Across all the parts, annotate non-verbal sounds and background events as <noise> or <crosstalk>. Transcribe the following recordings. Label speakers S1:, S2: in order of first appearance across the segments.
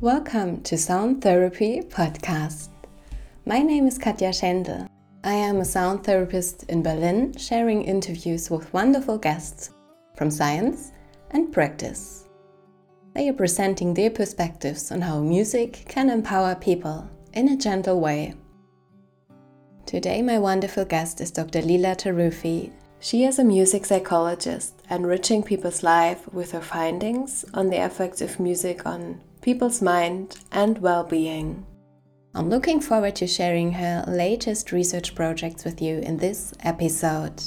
S1: Welcome to Sound Therapy Podcast. My name is Katja Schendel. I am a sound therapist in Berlin, sharing interviews with wonderful guests from science and practice. They are presenting their perspectives on how music can empower people in a gentle way. Today, my wonderful guest is Dr. Liila Taruffi. She is a music psychologist, enriching people's life with her findings on the effects of music on people's mind and well being. I'm looking forward to sharing her latest research projects with you in this episode.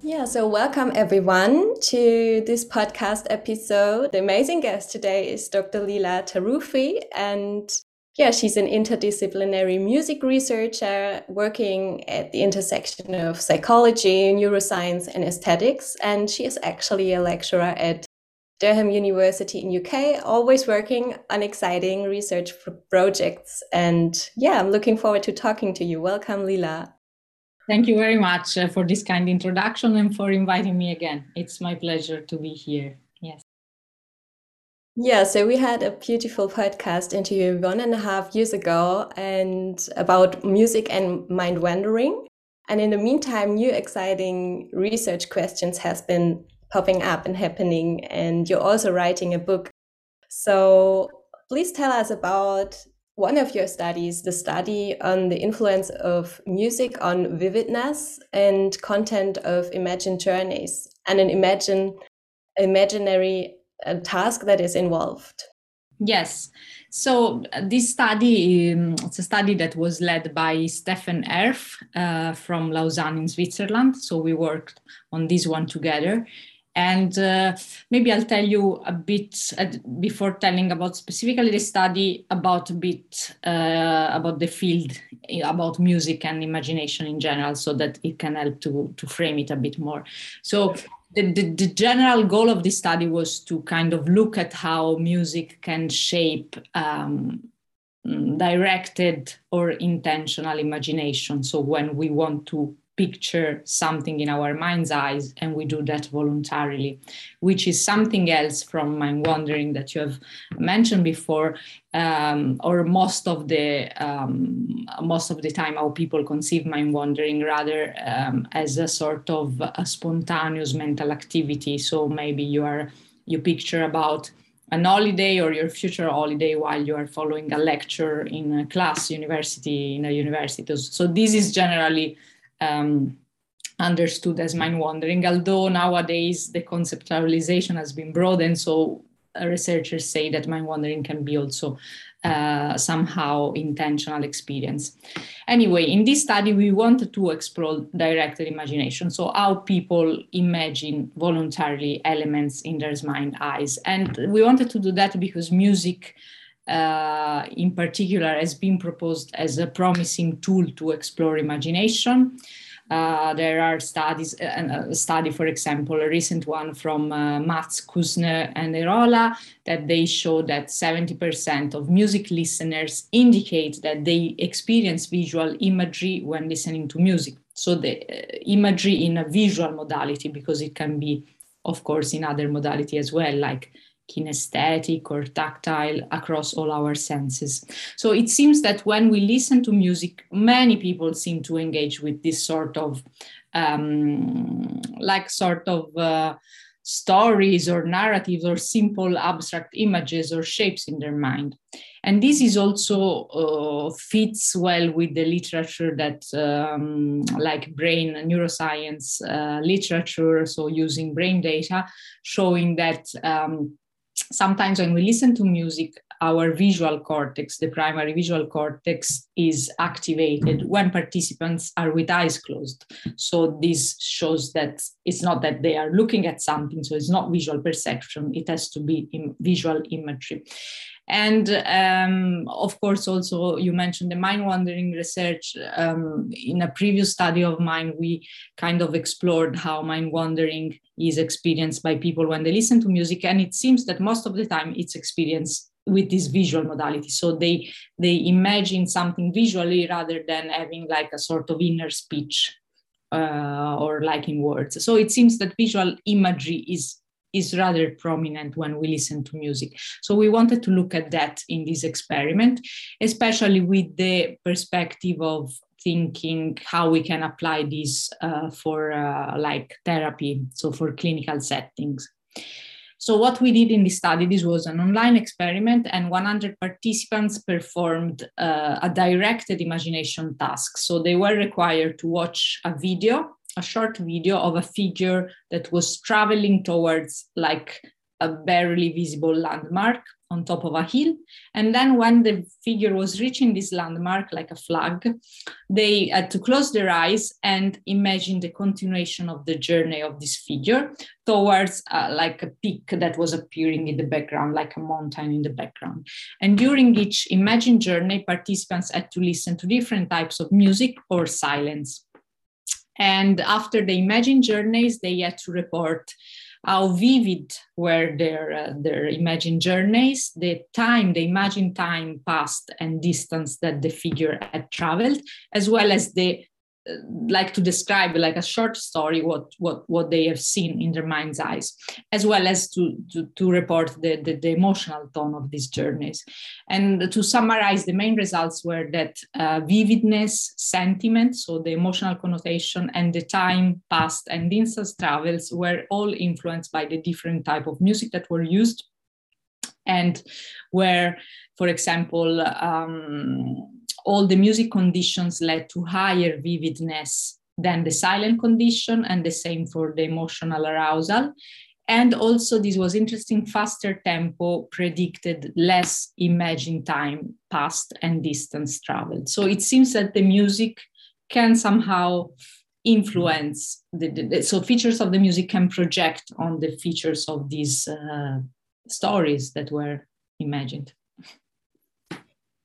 S1: Yeah, so welcome everyone to this podcast episode. The amazing guest today is Dr. Liila Taruffi, and yeah, she's an interdisciplinary music researcher working at the intersection of psychology, neuroscience, and aesthetics. And she is actually a lecturer at Durham University in UK, always working on exciting research projects. And yeah, I'm looking forward to talking to you. Welcome, Liila.
S2: Thank you very much uh, for this kind introduction and for inviting me again. It's my pleasure to be here.
S1: Yeah, so we had a beautiful podcast interview one and a half years ago and about music and mind wandering. And in the meantime, new exciting research questions has been popping up and happening. And you're also writing a book. So please tell us about one of your studies, the study on the influence of music on vividness and content of imagined journeys and an imagine imaginary a task that is involved.
S2: Yes. So uh, this study, um, it's a study that was led by Steffen Herff uh, from Lausanne in Switzerland. So we worked on this one together. And uh, maybe I'll tell you a bit uh, before telling about specifically the study about a bit uh, about the field, about music and imagination in general, so that it can help to, to frame it a bit more. So the, the, the, general goal of this study was to kind of look at how music can shape um, directed or intentional imagination. So when we want to picture something in our mind's eyes and we do that voluntarily which is something else from mind wandering that you have mentioned before um, or most of the um, most of the time how people conceive mind wandering rather um, as a sort of a spontaneous mental activity. So maybe you are you picture about an holiday or your future holiday while you are following a lecture in a class university in a university. So this is generally um, understood as mind wandering, although nowadays the conceptualization has been broadened. So researchers say that mind wandering can be also uh, somehow intentional experience. Anyway, in this study, we wanted to explore directed imagination. So, how people imagine voluntarily elements in their mind eyes. And we wanted to do that because music uh, in particular has been proposed as a promising tool to explore imagination. Uh, there are studies, uh, a study, for example, a recent one from uh, Mats Küssner and Eerola, that they show that 70% of music listeners indicate that they experience visual imagery when listening to music. So the uh, imagery in a visual modality, because it can be, of course, in other modality as well, like kinesthetic or tactile across all our senses. So it seems that when we listen to music, many people seem to engage with this sort of, um, like, sort of. Uh, stories or narratives or simple abstract images or shapes in their mind and this is also uh, fits well with the literature that um, like brain neuroscience uh, literature so using brain data showing that um, sometimes when we listen to music, our visual cortex, the primary visual cortex, is activated when participants are with eyes closed. So this shows that it's not that they are looking at something, so it's not visual perception, it has to be visual imagery. And um, of course, also you mentioned the mind wandering research. Um, in a previous study of mine, we kind of explored how mind wandering is experienced by people when they listen to music. And it seems that most of the time it's experienced with this visual modality. So they they imagine something visually rather than having like a sort of inner speech uh, or like in words. So it seems that visual imagery is is rather prominent when we listen to music. So we wanted to look at that in this experiment, especially with the perspective of thinking how we can apply this uh, for uh, like therapy, so for clinical settings. So what we did in this study, this was an online experiment and 100 participants performed uh, a directed imagination task. So they were required to watch a video a short video of a figure that was traveling towards like a barely visible landmark on top of a hill. And then when the figure was reaching this landmark, like a flag, they had to close their eyes and imagine the continuation of the journey of this figure towards uh, like a peak that was appearing in the background, like a mountain in the background. And during each imagined journey, participants had to listen to different types of music or silence. And after the imagine journeys, they had to report how vivid were their, uh, their imagined journeys, the time, the imagined time passed and distance that the figure had traveled, as well as the like to describe like a short story what what what they have seen in their mind's eyes as well as to to, to report the, the, the emotional tone of these journeys. And to summarize the main results were that uh, vividness sentiment so the emotional connotation and the time passed and distance travels were all influenced by the different type of music that were used. And where for example um, all the music conditions led to higher vividness than the silent condition, and the same for the emotional arousal. And also, this was interesting, faster tempo predicted less imaging time passed and distance traveled. So it seems that the music can somehow influence the, the, so features of the music can project on the features of these uh, stories that were imagined.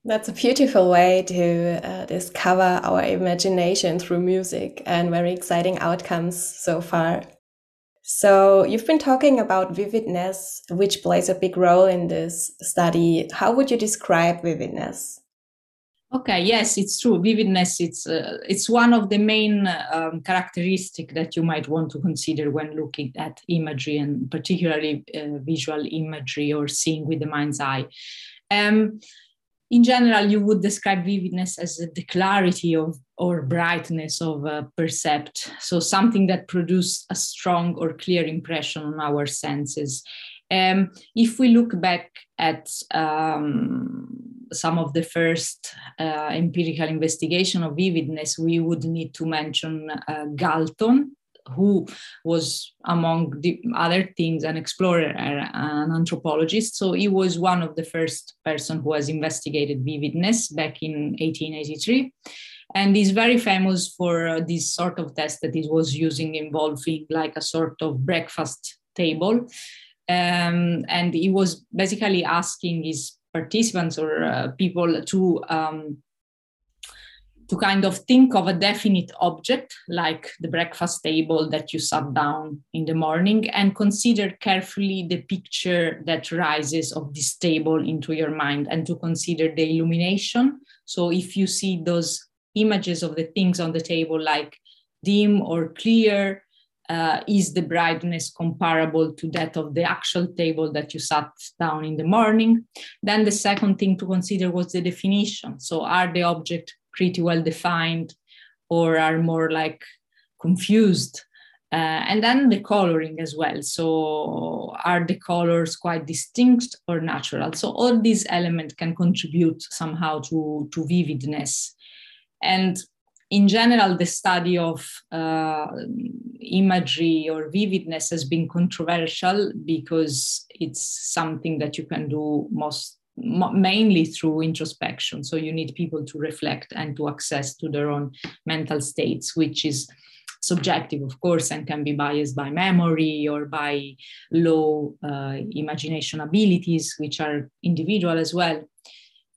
S1: That's a beautiful way to uh, discover our imagination through music and very exciting outcomes so far. So, you've been talking about vividness, which plays a big role in this study. How would you describe vividness?
S2: Okay, yes, it's true. Vividness it's uh, it's one of the main um, characteristic that you might want to consider when looking at imagery and particularly uh, visual imagery or seeing with the mind's eye. Um, in general, you would describe vividness as the clarity of or brightness of a percept. So something that produces a strong or clear impression on our senses. Um, if we look back at um, some of the first uh, empirical investigation of vividness, we would need to mention uh, Galton, who was among the other things an explorer an anthropologist. So he was one of the first person who has investigated vividness back in 1883 and he's very famous for uh, this sort of test that he was using involving like a sort of breakfast table. Um, and he was basically asking his participants or uh, people to um, to kind of think of a definite object like the breakfast table that you sat down in the morning and consider carefully the picture that rises of this table into your mind and to consider the illumination. So if you see those images of the things on the table like dim or clear, uh, is the brightness comparable to that of the actual table that you sat down in the morning? Then the second thing to consider was the definition. So are the object pretty well defined or are more like confused. Uh, and then the coloring as well. So, are the colors quite distinct or natural? So, all these elements can contribute somehow to, to vividness. And in general, the study of uh, imagery or vividness has been controversial because it's something that you can do most mainly through introspection. So you need people to reflect and to access to their own mental states which is subjective of course and can be biased by memory or by low uh, imagination abilities which are individual as well.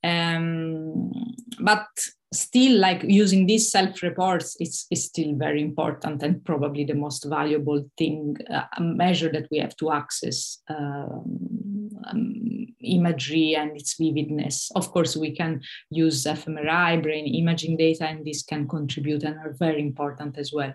S2: Um, but still like using these self reports is, is still very important and probably the most valuable thing uh, measure that we have to access um, um, imagery and its vividness. Of course, we can use fMRI, brain imaging data, and this can contribute and are very important as well.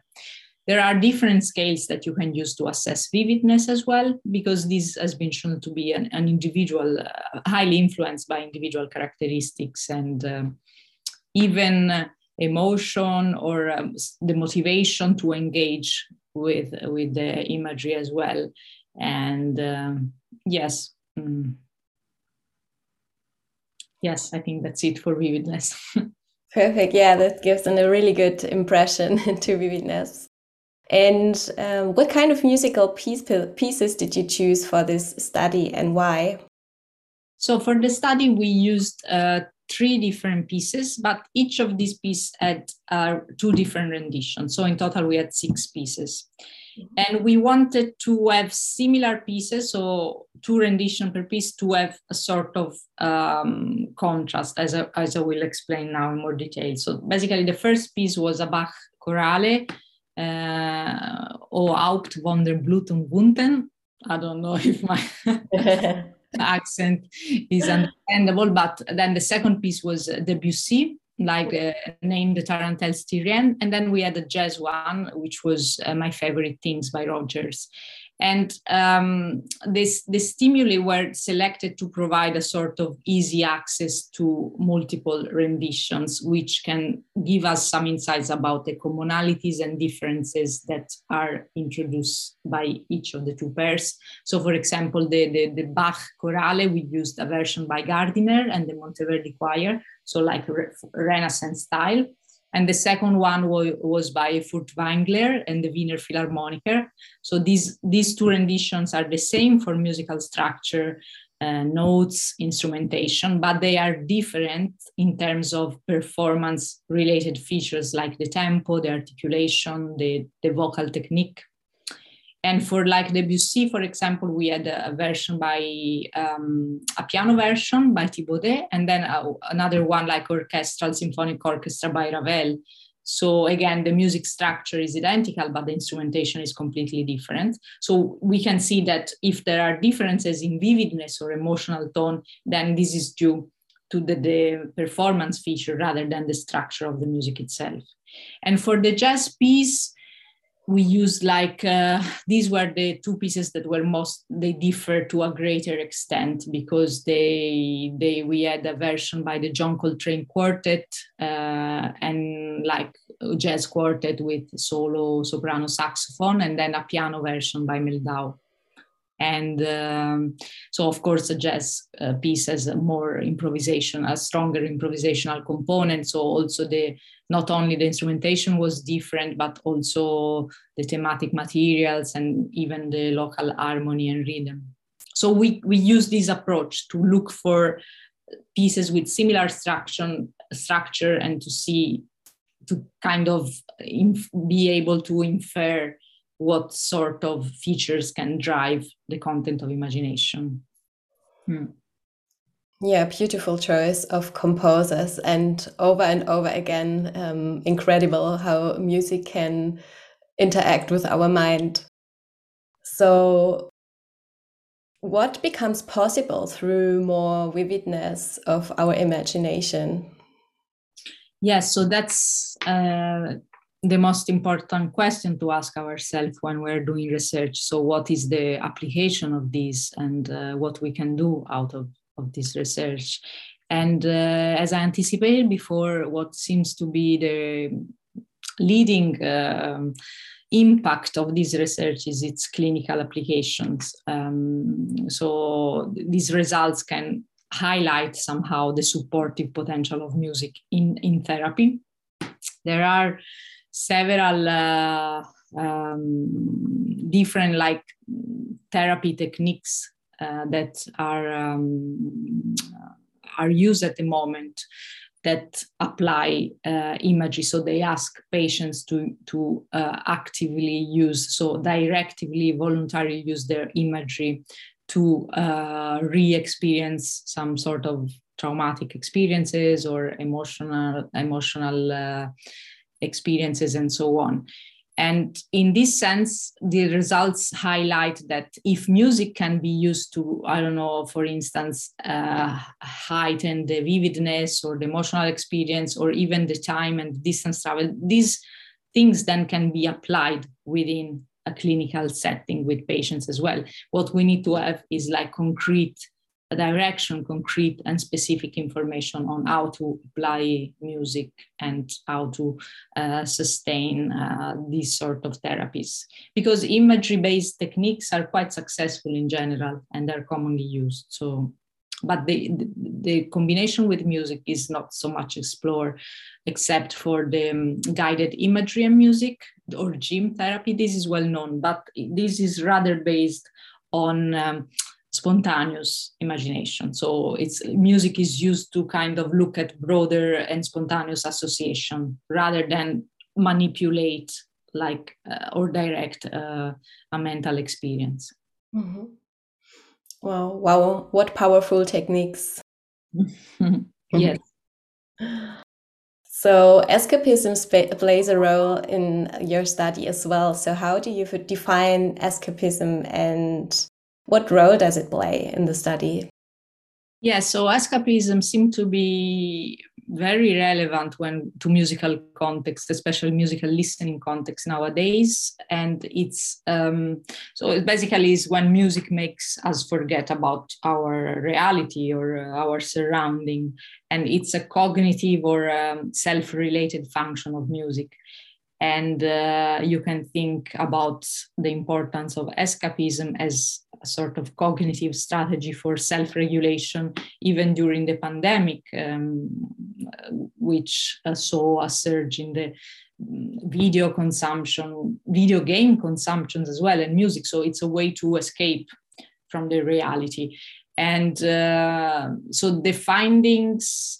S2: There are different scales that you can use to assess vividness as well, because this has been shown to be an, an individual, uh, highly influenced by individual characteristics and um, even emotion or um, the motivation to engage with with the imagery as well. And um, yes. Mm, yes, I think that's it for vividness. <laughs>
S1: Perfect. Yeah, that gives an, a really good impression <laughs> to vividness. And um, what kind of musical piece, pieces did you choose for this study and why?
S2: So for the study, we used uh, three different pieces, but each of these pieces had uh, two different renditions. So in total, we had six pieces. And we wanted to have similar pieces, so two rendition per piece, to have a sort of um, contrast, as I, as I will explain now in more detail. So basically, the first piece was a Bach chorale, uh, O Haupt von der Blut und Wunden. I don't know <laughs> if my <laughs> accent is understandable, but then the second piece was Debussy, like uh, named the Tarentelle Styrienne. And then we had a jazz one, which was uh, my favorite things by Rodgers. And um, this, the stimuli were selected to provide a sort of easy access to multiple renditions, which can give us some insights about the commonalities and differences that are introduced by each of the two pairs. So, for example, the, the, the Bach chorale, we used a version by Gardiner and the Monteverdi Choir, so like Renaissance style. And the second one was, was by Furtwängler and the Wiener Philharmoniker. So these, these two renditions are the same for musical structure, uh, notes, instrumentation, but they are different in terms of performance related features like the tempo, the articulation, the, the vocal technique. And for like Debussy, for example, we had a, version by um, a piano version by Thibaudet, and then a, another one like orchestral symphonic orchestra by Ravel. So again, the music structure is identical, but the instrumentation is completely different. So we can see that if there are differences in vividness or emotional tone, then this is due to the, the performance feature rather than the structure of the music itself. And for the jazz piece, we used like uh, these were the two pieces that were most they differ to a greater extent because they they we had a version by the John Coltrane Quartet uh, and like jazz quartet with solo soprano saxophone and then a piano version by Mehldau and um, so of course a jazz uh, piece has a more improvisation a stronger improvisational component. So also the not only the instrumentation was different but also the thematic materials and even the local harmony and rhythm. So we we use this approach to look for pieces with similar structure structure and to see to kind of inf- be able to infer what sort of features can drive the content of imagination. Hmm.
S1: Yeah, beautiful choice of composers, and over and over again, um, incredible how music can interact with our mind. So, what becomes possible through more vividness of our imagination?
S2: Yes, so that's uh, the most important question to ask ourselves when we're doing research. So, what is the application of this and uh, what we can do out of, of this research? And uh, as I anticipated before, what seems to be the leading um, impact of this research is its clinical applications. Um, so, these results can highlight somehow the supportive potential of music in, in therapy. There are several uh, um, different like therapy techniques uh, that are um, are used at the moment that apply uh, imagery. So they ask patients to to uh, actively use, so directively, voluntarily use their imagery to uh, re-experience some sort of traumatic experiences or emotional emotional uh, experiences and so on. And in this sense, the results highlight that if music can be used to, I don't know, for instance, uh, heighten the vividness or the emotional experience or even the time and distance travel, these things then can be applied within a clinical setting with patients as well. What we need to have is like concrete direction, concrete and specific information on how to apply music and how to uh, sustain uh, these sort of therapies. Because imagery-based techniques are quite successful in general and they're commonly used. So, but the, the combination with music is not so much explored, except for the um, guided imagery and music or GIM therapy. This is well known, but this is rather based on um, spontaneous imagination. So it's music is used to kind of look at broader and spontaneous association rather than manipulate like uh, or direct uh, a mental experience.
S1: Mm-hmm. Wow, wow, what powerful techniques. <laughs>
S2: yes.
S1: So escapism sp- plays a role in your study as well. So how do you define escapism and what role does it play in the study?
S2: Yeah, so escapism seemed to be very relevant when to musical context, especially musical listening context nowadays. And it's um, so it basically is when music makes us forget about our reality or uh, our surrounding, and it's a cognitive or um, self-related function of music and uh, you can think about the importance of escapism as a sort of cognitive strategy for self-regulation even during the pandemic um, which uh, saw a surge in the mm, video consumption video game consumptions as well and music. So it's a way to escape from the reality. And uh, so the findings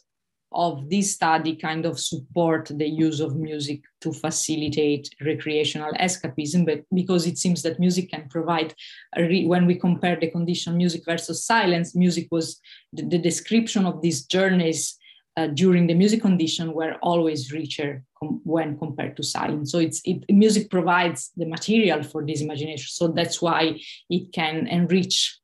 S2: of this study kind of support the use of music to facilitate recreational escapism but because it seems that music can provide when we compare the condition music versus silence music was the, the description of these journeys uh, during the music condition were always richer com- when compared to silence. So it's it music provides the material for this imagination. So that's why it can enrich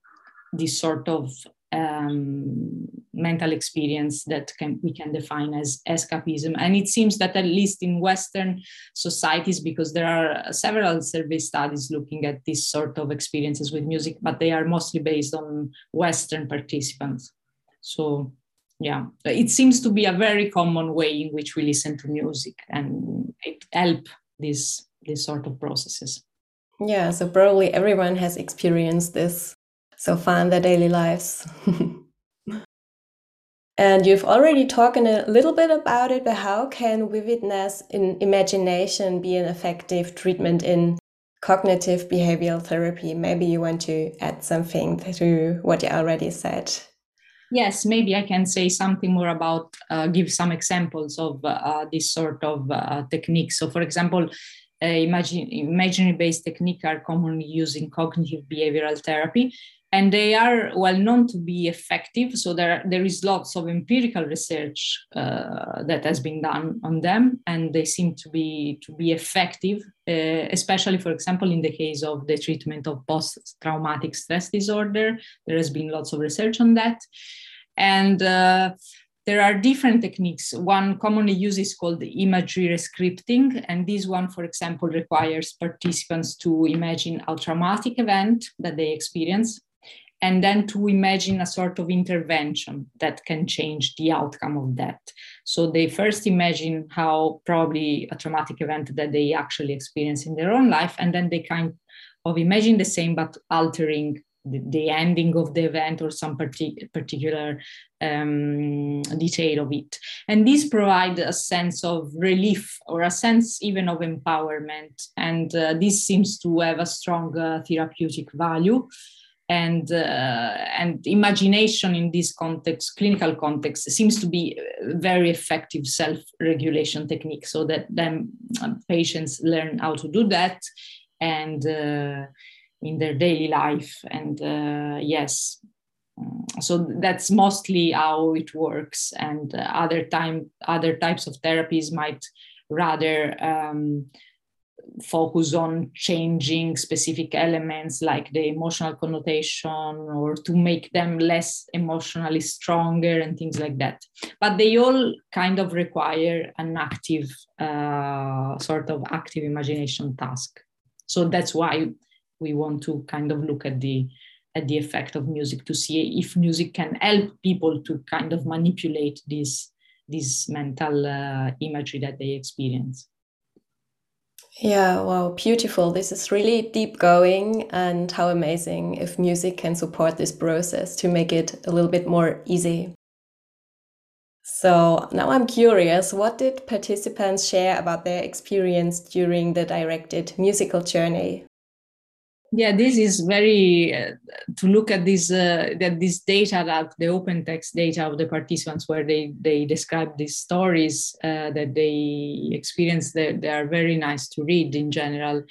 S2: this sort of um, mental experience that can, we can define as escapism. And it seems that at least in Western societies, because there are several survey studies looking at this sort of experiences with music, but they are mostly based on Western participants. So yeah, it seems to be a very common way in which we listen to music and it help these these sort of processes.
S1: Yeah, so probably everyone has experienced this so in their daily lives. <laughs> and you've already talked a little bit about it, but how can vividness in imagination be an effective treatment in cognitive behavioral therapy? Maybe you want to add something to what you already said.
S2: Yes, maybe I can say something more about, uh, give some examples of uh, this sort of uh, techniques. So, for example, uh, imagine, imaginary-based technique are commonly used in cognitive behavioral therapy and they are well known to be effective. So there, there is lots of empirical research uh, that has been done on them, and they seem to be to be effective, uh, especially, for example, in the case of the treatment of post-traumatic stress disorder. There has been lots of research on that, and uh, there are different techniques. One commonly used is called imagery rescripting. And this one, for example, requires participants to imagine a traumatic event that they experience and then to imagine a sort of intervention that can change the outcome of that. So they first imagine how probably a traumatic event that they actually experience in their own life, and then they kind of imagine the same but altering the, the ending of the event or some partic- particular um, detail of it. And this provides a sense of relief or a sense even of empowerment. And uh, this seems to have a strong uh, therapeutic value and uh, and imagination in this context clinical context seems to be very effective self-regulation technique so that then um, patients learn how to do that and uh, in their daily life. And uh, yes mm, so that's mostly how it works. And uh, other time other types of therapies might rather um, focus on changing specific elements like the emotional connotation or to make them less emotionally stronger and things like that. But they all kind of require an active uh, sort of active imagination task. So that's why we want to kind of look at the at the effect of music to see if music can help people to kind of manipulate this this mental uh, imagery that they experience
S1: yeah, wow, beautiful. This is really deep going, and how amazing if music can support this process to make it a little bit more easy. So now I'm curious what did participants share about their experience during the directed musical journey?
S2: Yeah this is very uh, to look at this uh, that this data that the open text data of the participants where they they describe these stories uh, that they experience they, they are very nice to read in general.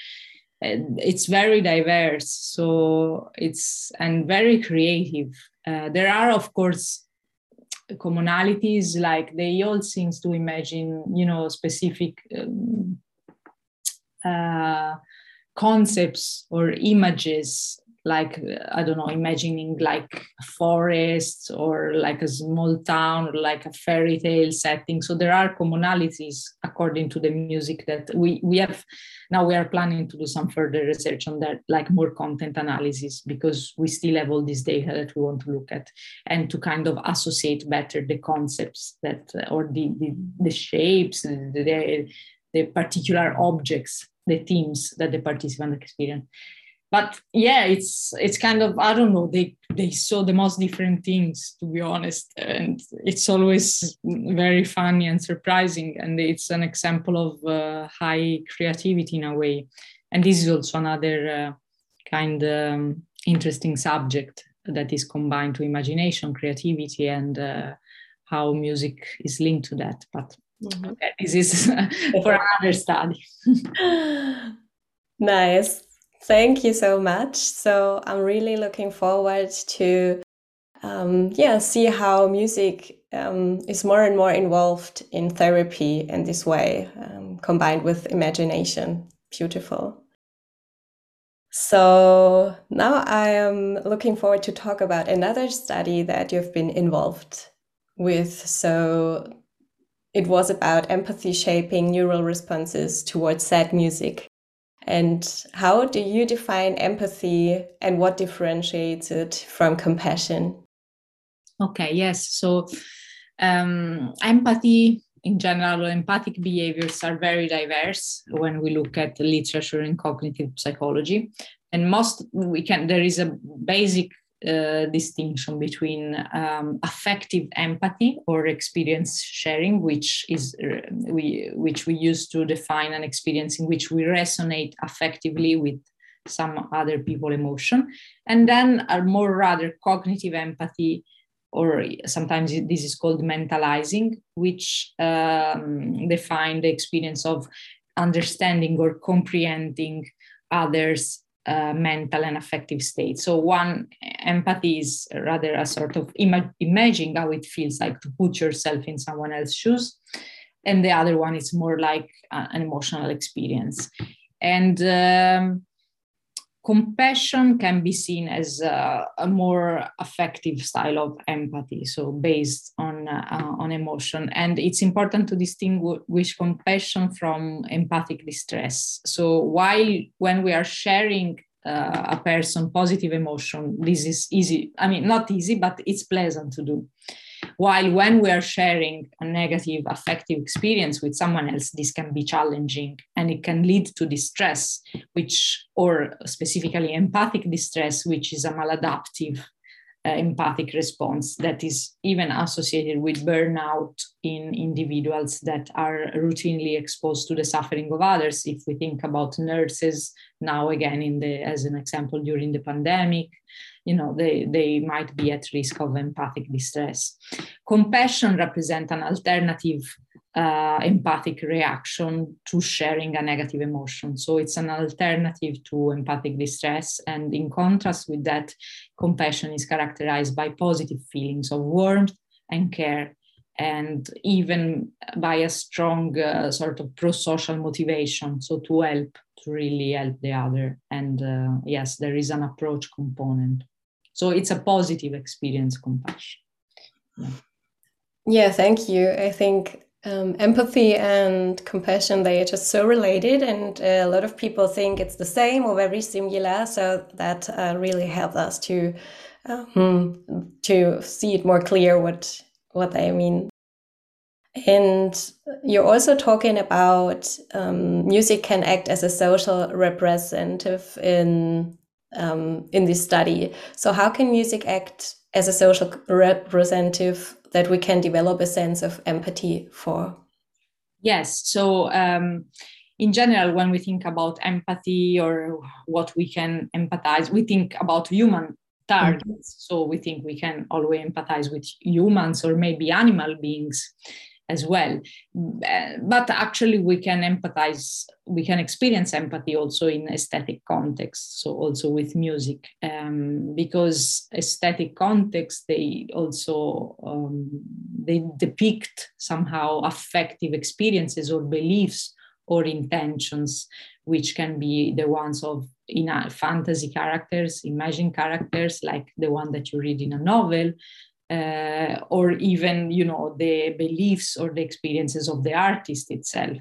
S2: It's very diverse so it's and very creative. Uh, there are of course commonalities like they all seems to imagine you know specific um, uh, concepts or images like i don't know imagining like forests or like a small town or like a fairy tale setting. So there are commonalities according to the music that we we have now we are planning to do some further research on that like more content analysis because we still have all this data that we want to look at and to kind of associate better the concepts that or the the, the shapes the, the, the particular objects the themes that the participant experience. But yeah it's it's kind of i don't know they they saw the most different things to be honest. And it's always very funny and surprising. And it's an example of uh, high creativity in a way. And this is also another uh, kind of um, interesting subject that is combined to imagination creativity and uh, how music is linked to that. But Mm-hmm. Okay, this is <laughs> for another study. <laughs>
S1: nice. Thank you so much. So I'm really looking forward to um, yeah see how music um, is more and more involved in therapy in this way, um, combined with imagination. Beautiful. So now I am looking forward to talk about another study that you've been involved with. So it was about empathy shaping neural responses towards sad music. And how do you define empathy and what differentiates it from compassion?
S2: Okay, yes. So, um, empathy in general, or empathic behaviors are very diverse when we look at the literature in cognitive psychology. And most we can, there is a basic uh, distinction between um, affective empathy or experience sharing, which is uh, we which we use to define an experience in which we resonate affectively with some other people emotion, and then a more rather cognitive empathy, or sometimes this is called mentalizing, which um, define the experience of understanding or comprehending others uh, mental and affective state. So one empathy is rather a sort of ima- imagining how it feels like to put yourself in someone else's shoes, and the other one is more like uh, an emotional experience. And um, compassion can be seen as a, more effective style of empathy so based on uh, on emotion. And it's important to distinguish compassion from empathic distress. So while when we are sharing uh, a person positive emotion this is easy i mean not easy but it's pleasant to do while when we are sharing a negative affective experience with someone else, this can be challenging and it can lead to distress, which, or specifically empathic distress, which is a maladaptive uh, empathic response that is even associated with burnout in individuals that are routinely exposed to the suffering of others. If we think about nurses now again in the as an example during the pandemic you know they, they might be at risk of empathic distress compassion represents an alternative uh, empathic reaction to sharing a negative emotion. So it's an alternative to empathic distress. And in contrast with that, compassion is characterized by positive feelings of warmth and care and even by a strong uh, sort of pro-social motivation so to help to really help the other and uh, yes there is an approach component so it's a positive experience compassion
S1: yeah, yeah thank you i think um, empathy and compassion they are just so related and a lot of people think it's the same or very similar so that uh, really helps us to um, to see it more clear what what they mean. And you're also talking about um, music can act as a social representative in um, in this study. So how can music act as a social representative that we can develop a sense of empathy for?
S2: Yes. So um, in general, when we think about empathy or what we can empathize, we think about human targets. Mm-hmm. So we think we can always empathize with humans or maybe animal beings as well. But actually, we can empathize, we can experience empathy also in aesthetic context, so also with music, um, because aesthetic context they also um, they depict somehow affective experiences or beliefs or intentions, which can be the ones of in fantasy characters, imagined characters like the one that you read in a novel, uh, or even you know the beliefs or the experiences of the artist itself.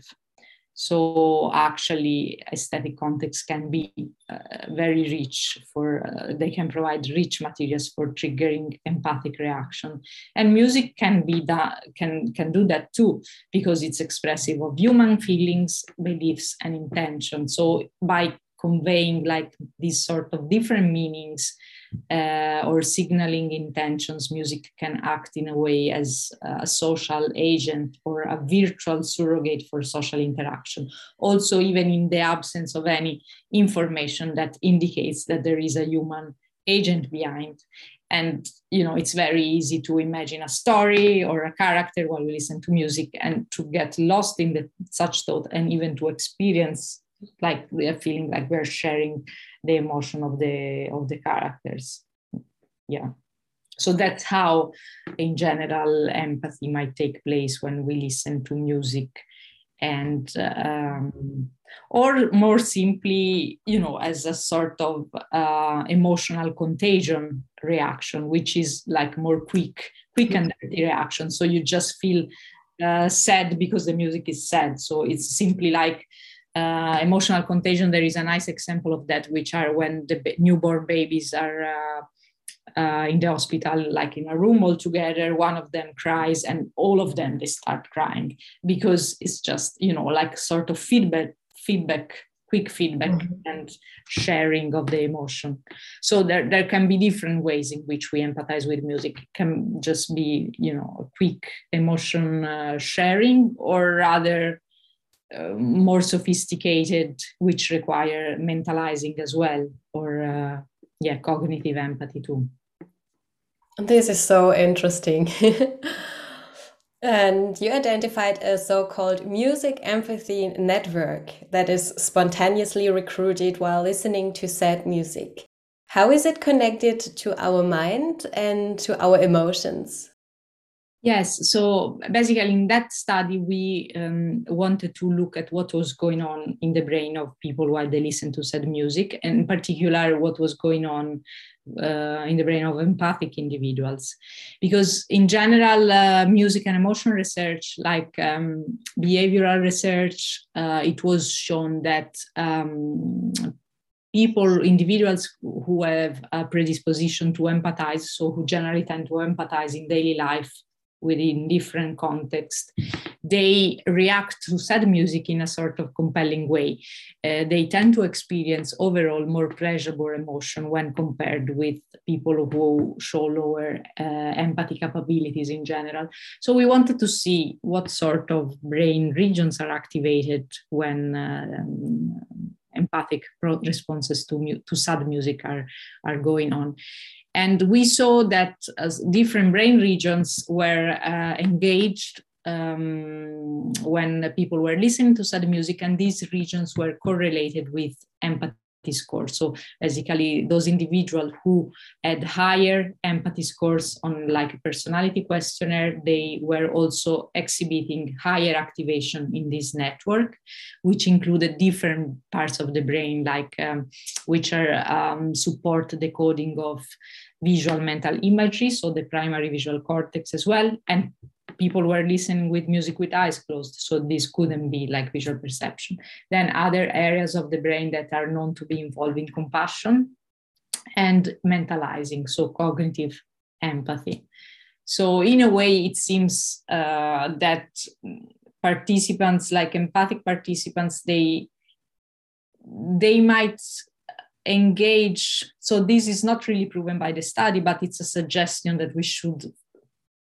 S2: So actually, aesthetic context can be uh, very rich for. Uh, they can provide rich materials for triggering empathic reaction, and music can be that can can do that too because it's expressive of human feelings, beliefs, and intention. So by conveying like these sort of different meanings uh, or signaling intentions, music can act in a way as a social agent or a virtual surrogate for social interaction. Also, even in the absence of any information that indicates that there is a human agent behind. And you know, it's very easy to imagine a story or a character while we listen to music and to get lost in the, such thought and even to experience like we are feeling like we're sharing the emotion of the of the characters. Yeah. So that's how in general empathy might take place when we listen to music and um, or more simply you know as a sort of uh, emotional contagion reaction which is like more quick quick and dirty reaction. So you just feel uh, sad because the music is sad. So it's simply like uh, emotional contagion, there is a nice example of that, which are when the newborn babies are uh, uh, in the hospital, like in a room all together. One of them cries, and all of them they start crying because it's just you know like sort of feedback, feedback, quick feedback, mm-hmm. and sharing of the emotion. So there there can be different ways in which we empathize with music. It can just be you know a quick emotion uh, sharing, or rather uh, more sophisticated, which require mentalizing as well, or uh, yeah, cognitive empathy too.
S1: This is so interesting. <laughs> and you identified a so called music empathy network that is spontaneously recruited while listening to sad music. How is it connected to our mind and to our emotions?
S2: Yes, so basically in that study, we um, wanted to look at what was going on in the brain of people while they listen to sad music, and in particular, what was going on uh, in the brain of empathic individuals. Because in general, uh, music and emotion research, like um, behavioral research, uh, it was shown that um, people, individuals who have a predisposition to empathize, so who generally tend to empathize in daily life, within different contexts, they react to sad music in a sort of compelling way. Uh, they tend to experience overall more pleasurable emotion when compared with people who show lower uh, empathy capabilities in general. So we wanted to see what sort of brain regions are activated when uh, empathic responses to, to sad music are, are going on. And we saw that different brain regions were uh, engaged um, when people were listening to sad music, and these regions were correlated with empathy score. So basically, those individuals who had higher empathy scores on like a personality questionnaire, they were also exhibiting higher activation in this network, which included different parts of the brain, like um, which are um, support the coding of visual mental imagery, so the primary visual cortex as well, and people were listening with music with eyes closed so this couldn't be like visual perception. Then other areas of the brain that are known to be involved in compassion and mentalizing so cognitive empathy. So in a way it seems uh, that participants like empathic participants they they might engage so this is not really proven by the study but it's a suggestion that we should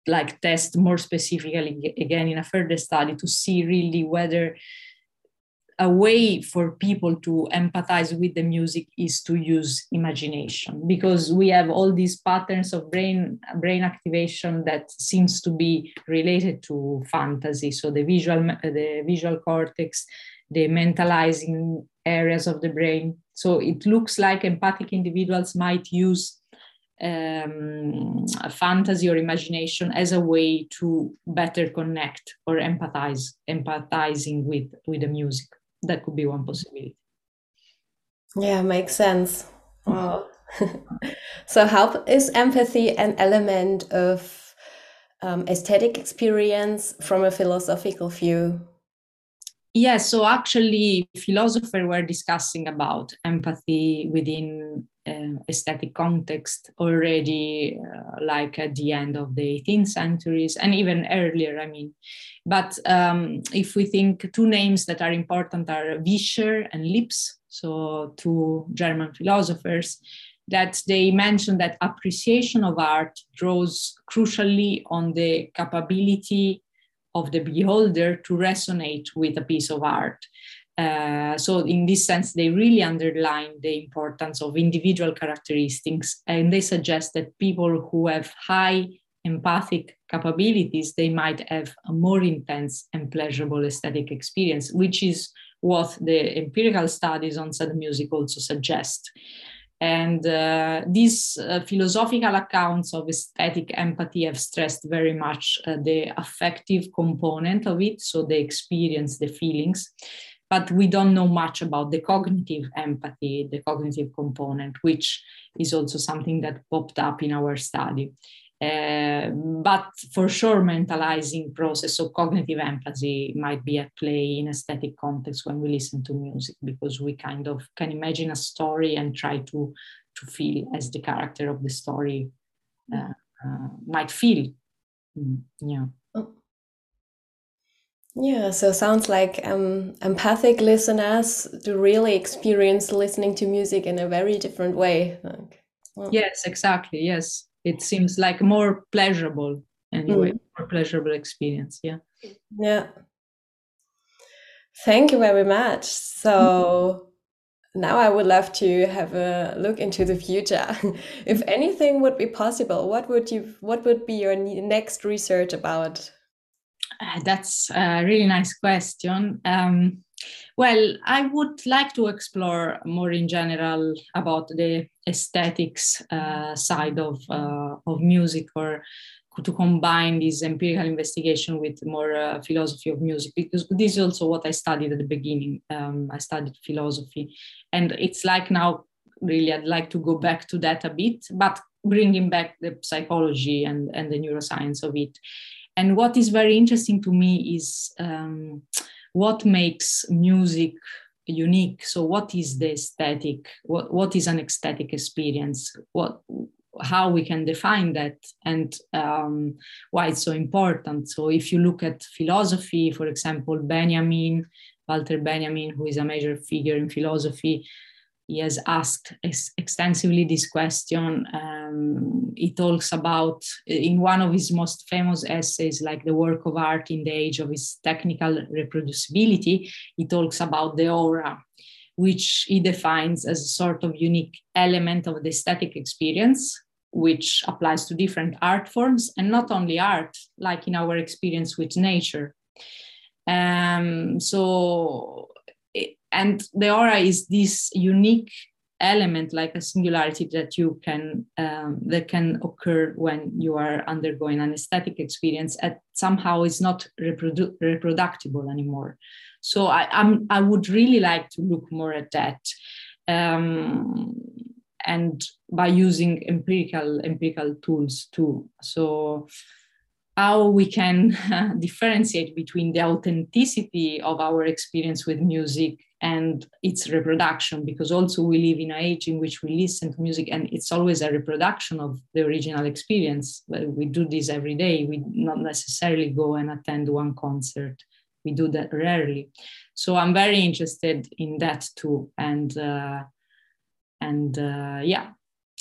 S2: like test more specifically again in a further study to see really whether a way for people to empathize with the music is to use imagination. Because we have all these patterns of brain brain activation that seems to be related to fantasy. So the visual the visual cortex the mentalizing areas of the brain. So it looks like empathic individuals might use um, fantasy or imagination as a way to better connect or empathize empathizing with with the music. That could be one possibility.
S1: Yeah makes sense. Wow. <laughs> So how is empathy an element of um, aesthetic experience from a philosophical view?
S2: Yes so actually philosophers were discussing about empathy within uh, aesthetic context already uh, like at the end of the 18th centuries and even earlier i mean. But um, if we think two names that are important are vischer and Lipps so two german philosophers that they mention that appreciation of art draws crucially on the capability of the beholder to resonate with a piece of art uh, so in this sense, they really underline the importance of individual characteristics, and they suggest that people who have high empathic capabilities, they might have a more intense and pleasurable aesthetic experience, which is what the empirical studies on sad music also suggest. And uh, these uh, philosophical accounts of aesthetic empathy have stressed very much uh, the affective component of it, so the experience, the feelings but we don't know much about the cognitive empathy, the cognitive component, which is also something that popped up in our study. Uh, but for sure, mentalizing process of cognitive empathy might be at play in aesthetic context when we listen to music, because we kind of can imagine a story and try to to feel as the character of the story uh, uh, might feel. Mm, yeah.
S1: Yeah, so sounds like um, empathic listeners do really experience listening to music in a very different way. Like,
S2: well. Yes, exactly. Yes, it seems like more pleasurable anyway, mm. more pleasurable experience. Yeah.
S1: Yeah. Thank you very much. So mm-hmm. now I would love to have a look into the future. <laughs> if anything would be possible, what would you? What would be your next research about?
S2: Uh, that's a really nice question. Um, well, I would like to explore more in general about the aesthetics uh, side of, uh, of music or to combine this empirical investigation with more uh, philosophy of music because this is also what I studied at the beginning. Um, I studied philosophy, and it's like now really I'd like to go back to that a bit, but bringing back the psychology and, and the neuroscience of it. And what is very interesting to me is um, what makes music unique. So, what is the aesthetic? What, what is an aesthetic experience? What how we can define that and um, why it's so important. So, if you look at philosophy, for example, Benjamin, Walter Benjamin, who is a major figure in philosophy, he has asked ex- extensively this question. Um, he talks about, in one of his most famous essays, like the work of art in the age of its technical reproducibility, he talks about the aura, which he defines as a sort of unique element of the aesthetic experience, which applies to different art forms and not only art, like in our experience with nature. Um, so and the aura is this unique element like a singularity that you can um, that can occur when you are undergoing an aesthetic experience and somehow is not reprodu- reproducible anymore. So I, I'm, I would really like to look more at that um, and by using empirical empirical tools too. So how we can <laughs> differentiate between the authenticity of our experience with music and its reproduction because also we live in an age in which we listen to music and it's always a reproduction of the original experience. But we do this every day. We not necessarily go and attend one concert. We do that rarely. So i'm very interested in that too. And uh, and uh, yeah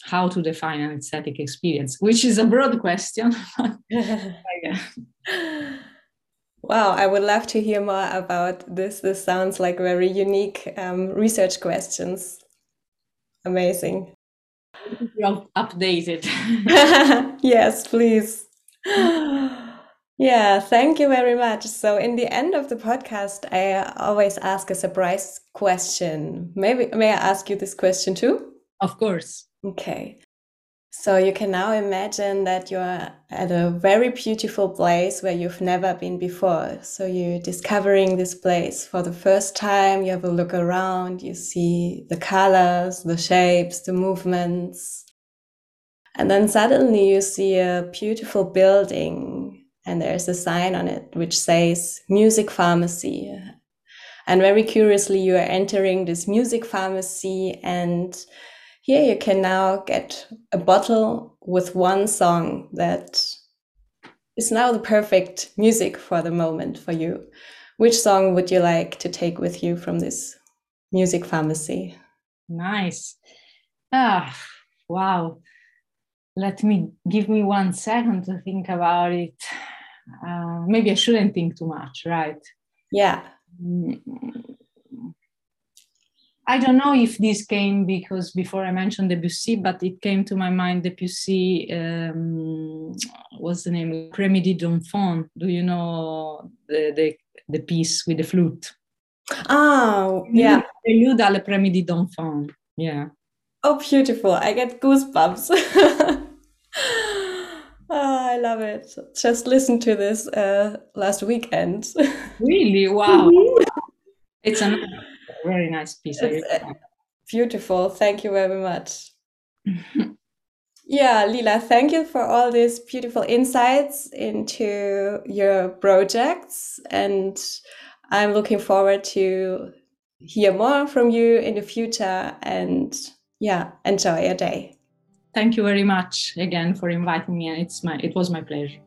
S2: how to define an aesthetic experience which is a broad question <laughs> <laughs>
S1: Wow, I would love to hear more about this. This sounds like very unique um, research questions. Amazing.
S2: Updated. <laughs>
S1: yes, please. <gasps> Yeah, thank you very much. So, in the end of the podcast, I always ask a surprise question. Maybe may I ask you this question too?
S2: Of course.
S1: Okay. So you can now imagine that you're at a very beautiful place where you've never been before. So you're discovering this place for the first time. You have a look around, you see the colors, the shapes, the movements. And then suddenly you see a beautiful building and there's a sign on it which says music pharmacy. And very curiously, you are entering this music pharmacy and here you can now get a bottle with one song that is now the perfect music for the moment for you. Which song would you like to take with you from this music pharmacy?
S2: Nice. Ah, wow. Let me give me one second to think about it. Uh, maybe I shouldn't think too much, right?
S1: Yeah.
S2: Mm, I don't know if this came because before I mentioned Debussy, but it came to my mind Debussy. Um, what's the name? Crémedie d'enfant. Do you know the, the the piece with the flute?
S1: Oh, yeah.
S2: Prélude à l'après-midi d'un faune. Yeah.
S1: Oh, beautiful! I get goosebumps. oh, <laughs> I love it. Just listen to this uh, last weekend.
S2: Really? Wow. <laughs> it's an very nice piece.
S1: It's uh, beautiful. Thank you very much. <laughs> yeah, Liila, thank you for all these beautiful insights into your projects. And I'm looking forward to hear more from you in the future. And yeah, enjoy your day.
S2: Thank you very much again for inviting me. It's my it was my pleasure.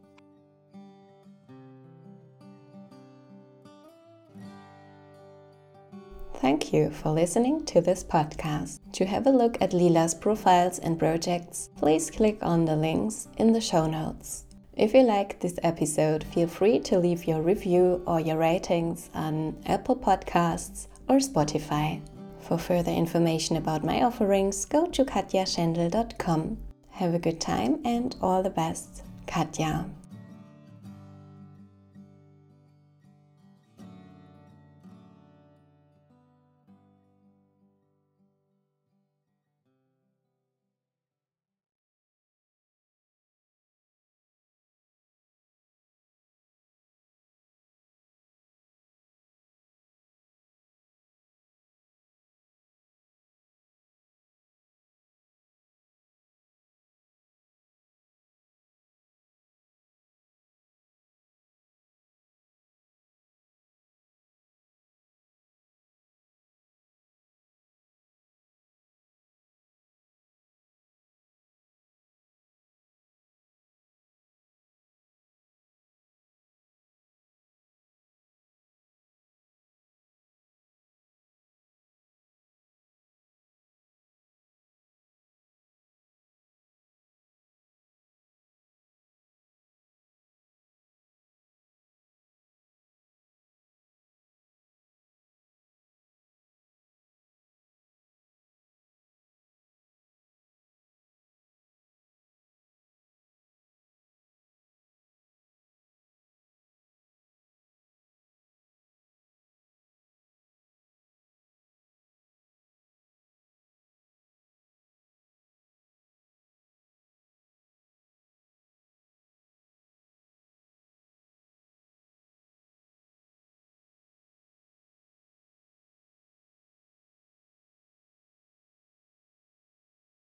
S1: Thank you for listening to this podcast. To have a look at Liila's profiles and projects, please click on the links in the show notes. If you liked this episode, feel free to leave your review or your ratings on Apple Podcasts or Spotify. For further information about my offerings, go to katjaschendel.com. Have a good time and all the best. Katja.